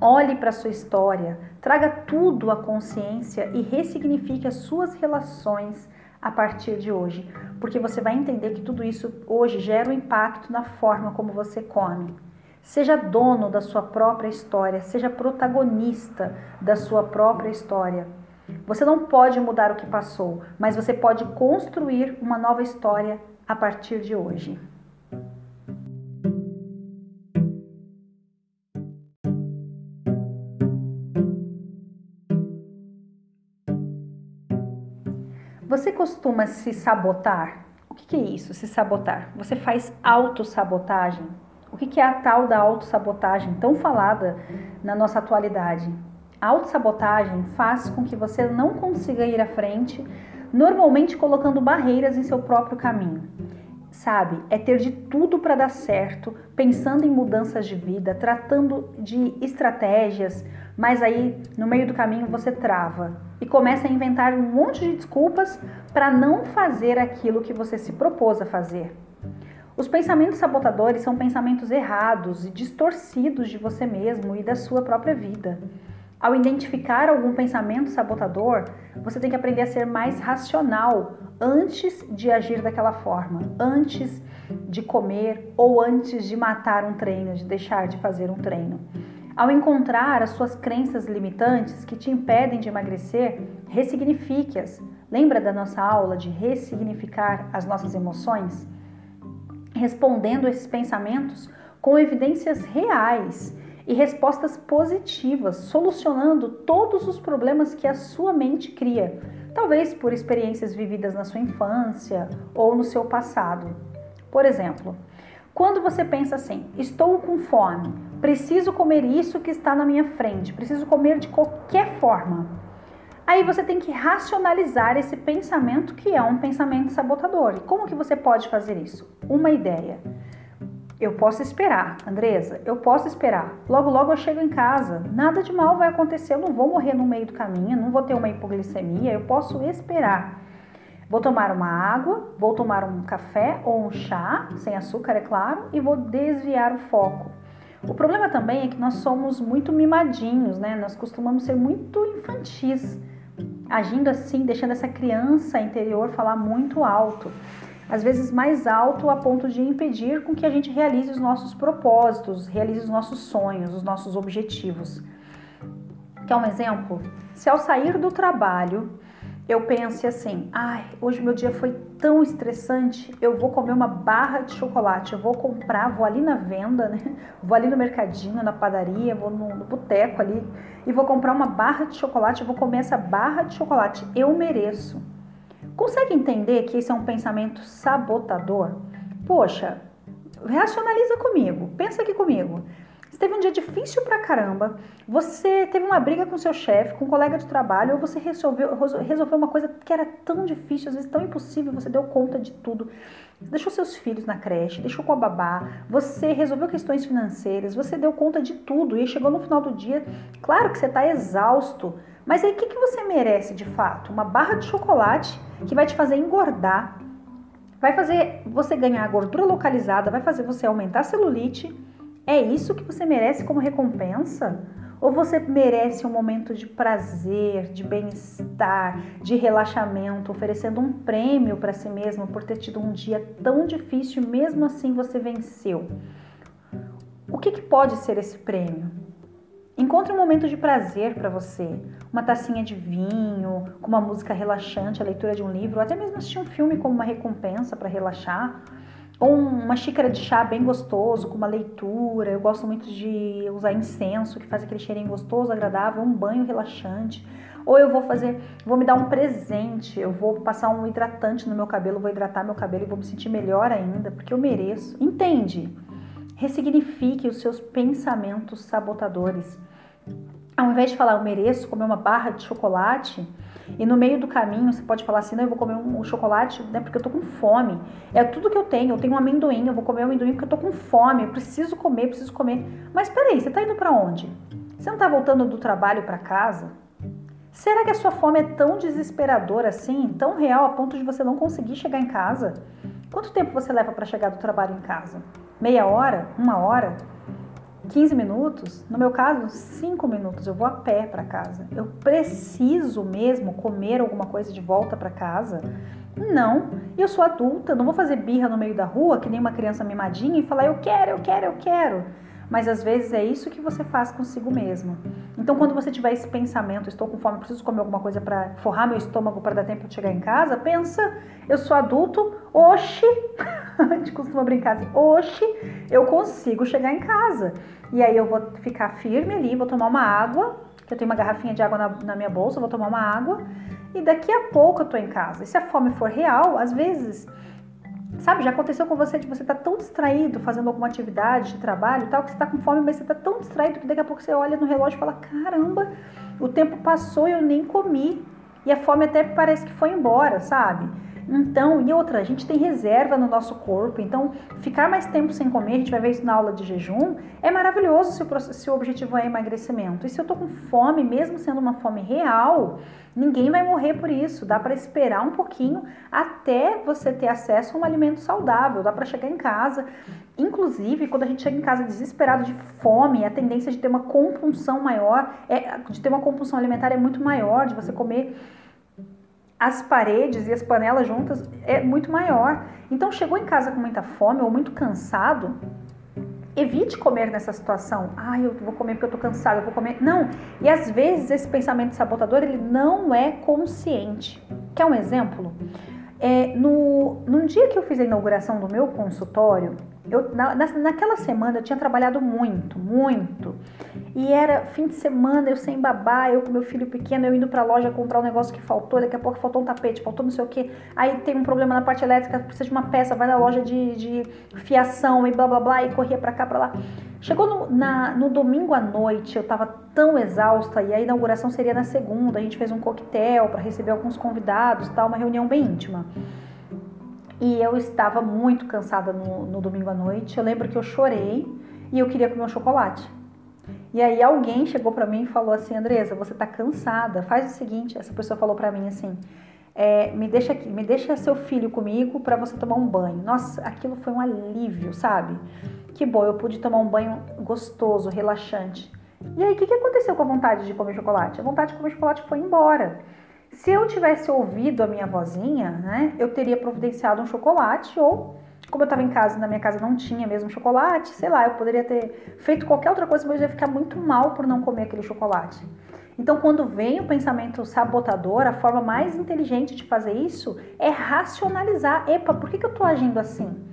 olhe para a sua história, traga tudo à consciência e ressignifique as suas relações a partir de hoje, porque você vai entender que tudo isso hoje gera um impacto na forma como você come. Seja dono da sua própria história, seja protagonista da sua própria história. Você não pode mudar o que passou, mas você pode construir uma nova história a partir de hoje. Você costuma se sabotar? O que, é isso, se sabotar? Você faz autossabotagem? O que é a tal da autossabotagem tão falada na nossa atualidade? A autossabotagem faz com que você não consiga ir à frente, normalmente colocando barreiras em seu próprio caminho. Sabe, é ter de tudo para dar certo, pensando em mudanças de vida, tratando de estratégias, mas aí no meio do caminho você trava e começa a inventar um monte de desculpas para não fazer aquilo que você se propôs a fazer. Os pensamentos sabotadores são pensamentos errados e distorcidos de você mesmo e da sua própria vida. Ao identificar algum pensamento sabotador, você tem que aprender a ser mais racional antes de agir daquela forma, antes de comer ou antes de matar um treino, de deixar de fazer um treino. Ao encontrar as suas crenças limitantes que te impedem de emagrecer, ressignifique-as. Lembra da nossa aula de ressignificar as nossas emoções? Respondendo esses pensamentos com evidências reais e respostas positivas, solucionando todos os problemas que a sua mente cria, talvez por experiências vividas na sua infância ou no seu passado. Por exemplo, quando você pensa assim: estou com fome, preciso comer isso que está na minha frente, preciso comer de qualquer forma. Aí você tem que racionalizar esse pensamento que é um pensamento sabotador. E como que você pode fazer isso? Uma ideia. Eu posso esperar, Andresa, eu posso esperar. Logo, logo eu chego em casa. Nada de mal vai acontecer, eu não vou morrer no meio do caminho, não vou ter uma hipoglicemia, eu posso esperar. Vou tomar uma água, vou tomar um café ou um chá, sem açúcar, é claro, e vou desviar o foco. O problema também é que nós somos muito mimadinhos, né? Nós costumamos ser muito infantis, agindo assim, deixando essa criança interior falar muito alto. Às vezes mais alto a ponto de impedir com que a gente realize os nossos propósitos, realize os nossos sonhos, os nossos objetivos. Quer um exemplo? Se ao sair do trabalho eu pense assim: ai, hoje meu dia foi tão estressante, eu vou comer uma barra de chocolate, eu vou comprar, vou ali na venda, né? Vou ali no mercadinho, na padaria, vou no, no boteco ali e vou comprar uma barra de chocolate, eu vou comer essa barra de chocolate, eu mereço. Consegue entender que esse é um pensamento sabotador? Poxa, racionaliza comigo, pensa aqui comigo. Você teve um dia difícil pra caramba, você teve uma briga com seu chefe, com um colega de trabalho, ou você resolveu, resolveu uma coisa que era tão difícil, às vezes tão impossível, você deu conta de tudo. deixou seus filhos na creche, deixou com a babá, você resolveu questões financeiras, você deu conta de tudo e chegou no final do dia, claro que você está exausto, mas aí o que, que você merece de fato? Uma barra de chocolate que vai te fazer engordar, vai fazer você ganhar gordura localizada, vai fazer você aumentar a celulite é isso que você merece como recompensa? Ou você merece um momento de prazer, de bem-estar, de relaxamento, oferecendo um prêmio para si mesmo por ter tido um dia tão difícil e mesmo assim você venceu? O que, que pode ser esse prêmio? Encontre um momento de prazer para você, uma tacinha de vinho, com uma música relaxante, a leitura de um livro, ou até mesmo assistir um filme como uma recompensa para relaxar ou uma xícara de chá bem gostoso, com uma leitura. Eu gosto muito de usar incenso, que faz aquele cheirinho gostoso, agradável, um banho relaxante. Ou eu vou fazer, vou me dar um presente, eu vou passar um hidratante no meu cabelo, vou hidratar meu cabelo e vou me sentir melhor ainda, porque eu mereço. Entende? Ressignifique os seus pensamentos sabotadores. Ao invés de falar eu mereço comer uma barra de chocolate, e no meio do caminho você pode falar assim: não, eu vou comer um, chocolate né, porque eu tô com fome. É tudo que eu tenho. Eu tenho um amendoim, eu vou comer um amendoim porque eu tô com fome. Eu preciso comer, preciso comer. Mas peraí, você tá indo para onde? Você não tá voltando do trabalho para casa? Será que a sua fome é tão desesperadora assim, tão real a ponto de você não conseguir chegar em casa? Quanto tempo você leva para chegar do trabalho em casa? Meia hora? Uma hora? 15 minutos, no meu caso, 5 minutos, eu vou a pé para casa. Eu preciso mesmo comer alguma coisa de volta para casa? Não, eu sou adulta, não vou fazer birra no meio da rua, que nem uma criança mimadinha, e falar eu quero, eu quero, eu quero. Mas às vezes é isso que você faz consigo mesmo. Então, quando você tiver esse pensamento, estou com fome, preciso comer alguma coisa para forrar meu estômago para dar tempo de chegar em casa, pensa, eu sou adulto, oxe, a gente costuma brincar assim, oxe, eu consigo chegar em casa. E aí eu vou ficar firme ali, vou tomar uma água, que eu tenho uma garrafinha de água na, na minha bolsa, vou tomar uma água e daqui a pouco eu tô em casa. E se a fome for real, às vezes, sabe, já aconteceu com você de você tá tão distraído fazendo alguma atividade de trabalho tal, que você tá com fome, mas você tá tão distraído que daqui a pouco você olha no relógio e fala: caramba, o tempo passou e eu nem comi. E a fome até parece que foi embora, sabe? Então, e outra, a gente tem reserva no nosso corpo, então ficar mais tempo sem comer, a gente vai ver isso na aula de jejum, é maravilhoso se o, se o objetivo é emagrecimento. E se eu tô com fome, mesmo sendo uma fome real, ninguém vai morrer por isso. Dá para esperar um pouquinho até você ter acesso a um alimento saudável, dá para chegar em casa. Inclusive, quando a gente chega em casa desesperado de fome, a tendência de ter uma compulsão maior, é, de ter uma compulsão alimentar é muito maior, de você comer as paredes e as panelas juntas é muito maior. Então, chegou em casa com muita fome ou muito cansado, evite comer nessa situação. Ah, eu vou comer porque eu tô cansado, eu vou comer. Não. E às vezes esse pensamento sabotador ele não é consciente. Quer um exemplo? É, no, num dia que eu fiz a inauguração do meu consultório, eu, na, naquela semana eu tinha trabalhado muito, muito. E era fim de semana, eu sem babá, eu com meu filho pequeno, eu indo pra loja comprar um negócio que faltou, daqui a pouco faltou um tapete, faltou não sei o que. Aí tem um problema na parte elétrica, precisa de uma peça, vai na loja de, de fiação e blá blá blá, e corria pra cá, pra lá. Chegou no, na, no domingo à noite, eu tava tão exausta, e a inauguração seria na segunda, a gente fez um coquetel para receber alguns convidados, tal, uma reunião bem íntima. E eu estava muito cansada no, no domingo à noite. Eu lembro que eu chorei e eu queria comer um chocolate. E aí alguém chegou para mim e falou assim, Andresa, você tá cansada. Faz o seguinte, essa pessoa falou para mim assim, é, me deixa aqui, me deixa seu filho comigo para você tomar um banho. Nossa, aquilo foi um alívio, sabe? Que bom, eu pude tomar um banho gostoso, relaxante. E aí, o que, que aconteceu com a vontade de comer chocolate? A vontade de comer chocolate foi embora. Se eu tivesse ouvido a minha vozinha, né, eu teria providenciado um chocolate ou como eu estava em casa, na minha casa não tinha mesmo chocolate, sei lá, eu poderia ter feito qualquer outra coisa, mas eu ia ficar muito mal por não comer aquele chocolate. Então, quando vem o pensamento sabotador, a forma mais inteligente de fazer isso é racionalizar. Epa, por que, que eu estou agindo assim?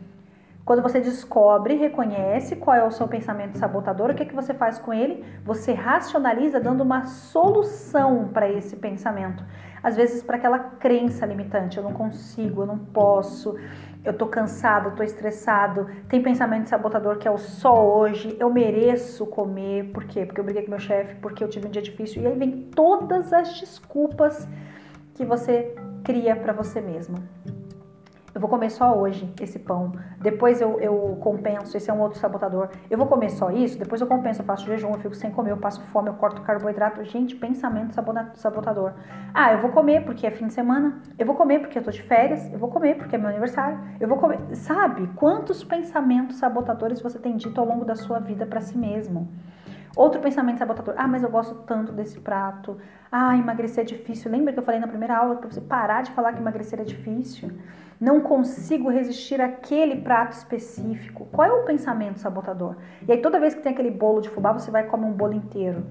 Quando você descobre, reconhece qual é o seu pensamento sabotador, o que, que você faz com ele? Você racionaliza dando uma solução para esse pensamento. Às vezes para aquela crença limitante, eu não consigo, eu não posso, eu tô cansado, tô estressado, tem pensamento sabotador que é o só hoje, eu mereço comer, por quê? Porque eu briguei com meu chefe, porque eu tive um dia difícil, e aí vem todas as desculpas que você cria para você mesmo eu vou comer só hoje esse pão, depois eu, eu compenso, esse é um outro sabotador, eu vou comer só isso, depois eu compenso, eu faço jejum, eu fico sem comer, eu passo fome, eu corto carboidrato, gente, pensamento sabotador. Ah, eu vou comer porque é fim de semana, eu vou comer porque eu tô de férias, eu vou comer porque é meu aniversário, eu vou comer, sabe? Quantos pensamentos sabotadores você tem dito ao longo da sua vida para si mesmo? Outro pensamento sabotador. Ah, mas eu gosto tanto desse prato. Ah, emagrecer é difícil. Lembra que eu falei na primeira aula para você parar de falar que emagrecer é difícil? Não consigo resistir àquele prato específico. Qual é o pensamento sabotador? E aí toda vez que tem aquele bolo de fubá, você vai comer um bolo inteiro.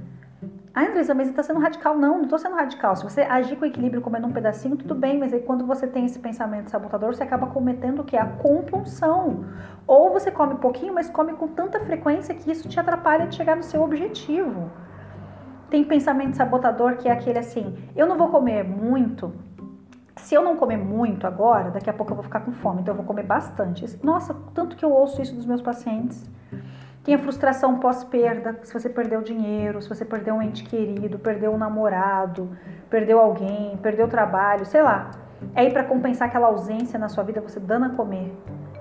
Ah, Andresa, mas está sendo radical. Não, não estou sendo radical. Se você agir com equilíbrio comendo um pedacinho, tudo bem, mas aí quando você tem esse pensamento sabotador, você acaba cometendo o que? A compulsão. Ou você come pouquinho, mas come com tanta frequência que isso te atrapalha de chegar no seu objetivo. Tem pensamento sabotador que é aquele assim: eu não vou comer muito se eu não comer muito agora, daqui a pouco eu vou ficar com fome, então eu vou comer bastante. Nossa, tanto que eu ouço isso dos meus pacientes. Tem a frustração pós-perda, se você perdeu dinheiro, se você perdeu um ente querido, perdeu um namorado, perdeu alguém, perdeu o trabalho, sei lá. É aí para compensar aquela ausência na sua vida, você dando a comer,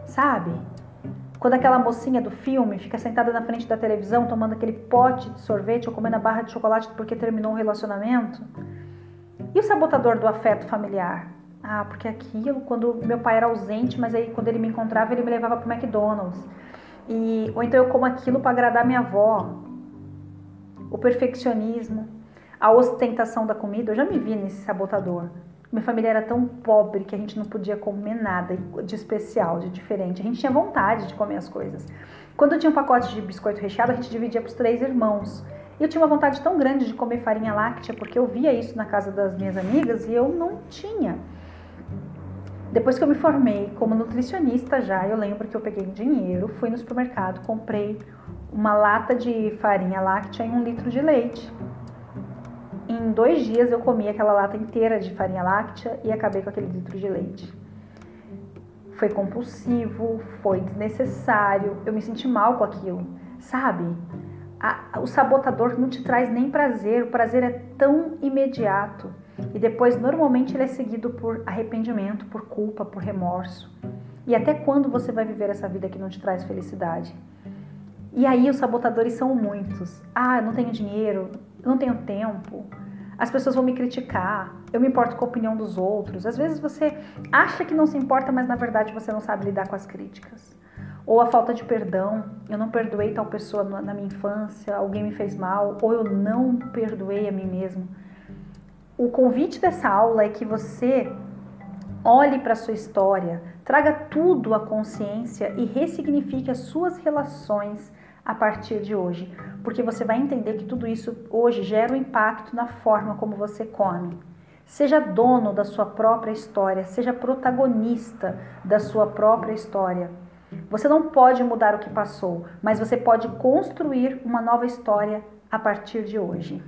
sabe? Quando aquela mocinha do filme fica sentada na frente da televisão tomando aquele pote de sorvete ou comendo a barra de chocolate porque terminou um relacionamento. E o sabotador do afeto familiar? Ah, porque aquilo, quando meu pai era ausente, mas aí quando ele me encontrava, ele me levava para o McDonald's. E, ou então eu como aquilo para agradar minha avó. O perfeccionismo, a ostentação da comida, eu já me vi nesse sabotador. Minha família era tão pobre que a gente não podia comer nada de especial, de diferente. A gente tinha vontade de comer as coisas. Quando tinha um pacote de biscoito recheado, a gente dividia para os três irmãos. E eu tinha uma vontade tão grande de comer farinha láctea, porque eu via isso na casa das minhas amigas e eu não tinha. Depois que eu me formei como nutricionista já, eu lembro que eu peguei dinheiro, fui no supermercado, comprei uma lata de farinha láctea e um litro de leite. Em dois dias eu comi aquela lata inteira de farinha láctea e acabei com aquele litro de leite. Foi compulsivo, foi desnecessário, eu me senti mal com aquilo, sabe? A, o sabotador não te traz nem prazer, o prazer é tão imediato. E depois, normalmente, ele é seguido por arrependimento, por culpa, por remorso. E até quando você vai viver essa vida que não te traz felicidade? E aí os sabotadores são muitos. Ah, eu não tenho dinheiro, eu não tenho tempo, as pessoas vão me criticar, eu me importo com a opinião dos outros. Às vezes você acha que não se importa, mas na verdade você não sabe lidar com as críticas. Ou a falta de perdão, eu não perdoei tal pessoa na minha infância, alguém me fez mal, ou eu não perdoei a mim mesmo. O convite dessa aula é que você olhe para a sua história, traga tudo à consciência e ressignifique as suas relações a partir de hoje, porque você vai entender que tudo isso hoje gera um impacto na forma como você come. Seja dono da sua própria história, seja protagonista da sua própria história. Você não pode mudar o que passou, mas você pode construir uma nova história a partir de hoje.